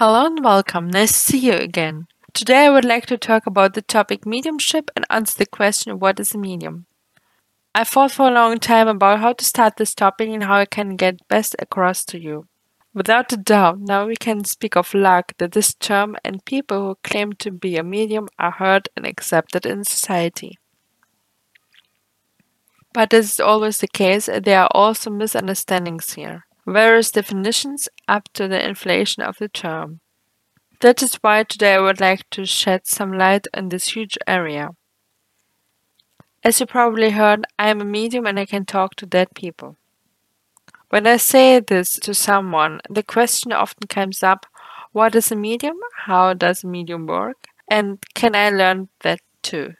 Hello and welcome. Nice to see you again. Today I would like to talk about the topic mediumship and answer the question what is a medium? I thought for a long time about how to start this topic and how I can get best across to you. Without a doubt, now we can speak of luck that this term and people who claim to be a medium are heard and accepted in society. But as is always the case, there are also misunderstandings here various definitions up to the inflation of the term. That is why today I would like to shed some light on this huge area. As you probably heard, I am a medium and I can talk to dead people. When I say this to someone, the question often comes up what is a medium? How does a medium work? And can I learn that too?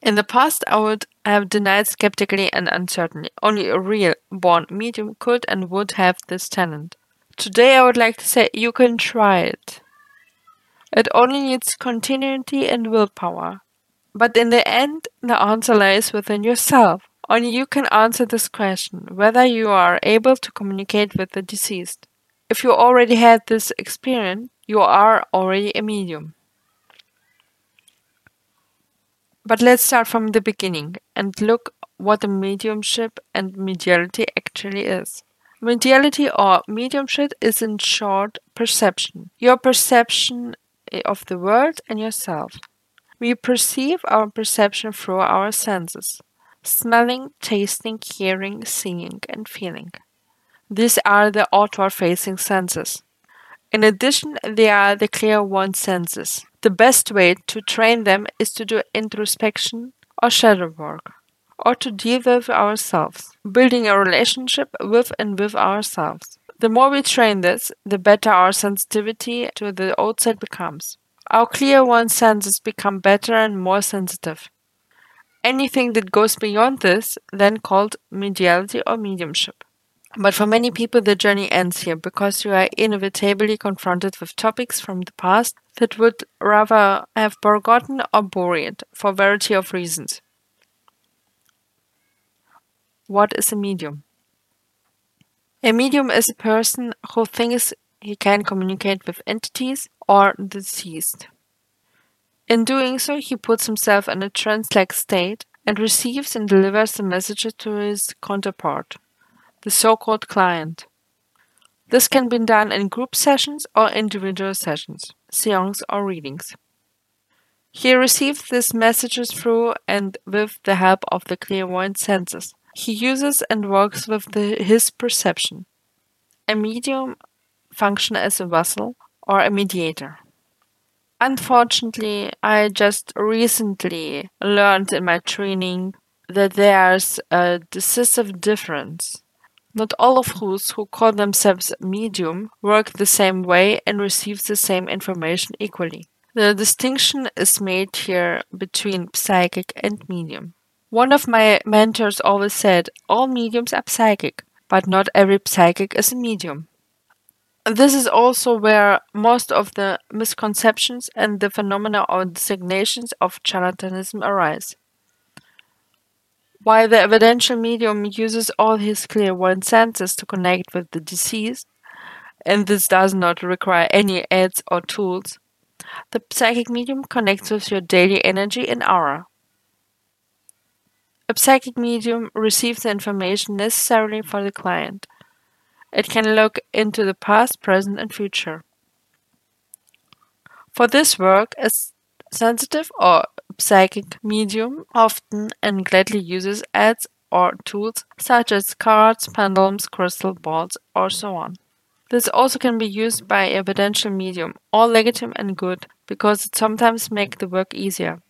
In the past, I would have denied skeptically and uncertainly. Only a real born medium could and would have this talent. Today, I would like to say you can try it. It only needs continuity and willpower. But in the end, the answer lies within yourself. Only you can answer this question whether you are able to communicate with the deceased. If you already had this experience, you are already a medium. But let's start from the beginning and look what a mediumship and mediality actually is. Mediality or mediumship is in short perception, your perception eh, of the world and yourself. We perceive our perception through our senses smelling, tasting, hearing, seeing, and feeling. These are the outward facing senses. In addition, there are the clairvoyant senses, the best way to train them is to do introspection or shadow work, or to deal with ourselves, building a relationship with and with ourselves. The more we train this, the better our sensitivity to the outside becomes. Our clairvoyant senses become better and more sensitive. Anything that goes beyond this, then called mediality or mediumship. But for many people, the journey ends here because you are inevitably confronted with topics from the past that would rather have forgotten or buried for a variety of reasons. What is a medium? A medium is a person who thinks he can communicate with entities or the deceased. In doing so, he puts himself in a trance like state and receives and delivers the messages to his counterpart the so-called client. This can be done in group sessions or individual sessions, seances or readings. He receives these messages through and with the help of the clairvoyant senses. He uses and works with the, his perception. A medium function as a vessel or a mediator. Unfortunately, I just recently learned in my training that there's a decisive difference not all of those who call themselves medium work the same way and receive the same information equally. The distinction is made here between psychic and medium. One of my mentors always said, All mediums are psychic, but not every psychic is a medium. This is also where most of the misconceptions and the phenomena or designations of charlatanism arise. While the evidential medium uses all his clairvoyant senses to connect with the deceased, and this does not require any aids or tools, the psychic medium connects with your daily energy and aura. A psychic medium receives the information necessarily for the client. It can look into the past, present, and future. For this work, a sensitive or psychic medium often and gladly uses aids or tools such as cards, pendulums, crystal balls, or so on. This also can be used by a evidential medium, all legitimate and good, because it sometimes makes the work easier.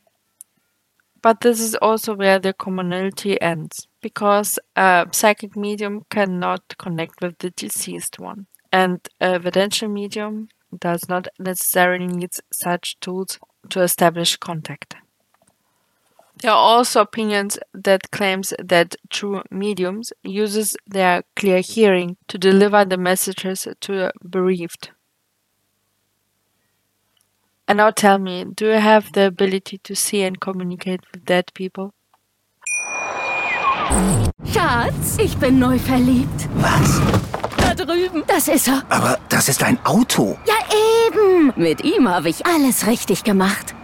But this is also where the commonality ends, because a psychic medium cannot connect with the deceased one, and a evidential medium does not necessarily need such tools to establish contact. There are also opinions that claims that true mediums uses their clear hearing to deliver the messages to the bereaved. And now tell me, do you have the ability to see and communicate with dead people? Schatz, ich bin neu verliebt. Was? Da drüben. Das ist er. Aber das ist ein Auto. Ja, eben. Mit ihm habe ich alles richtig gemacht.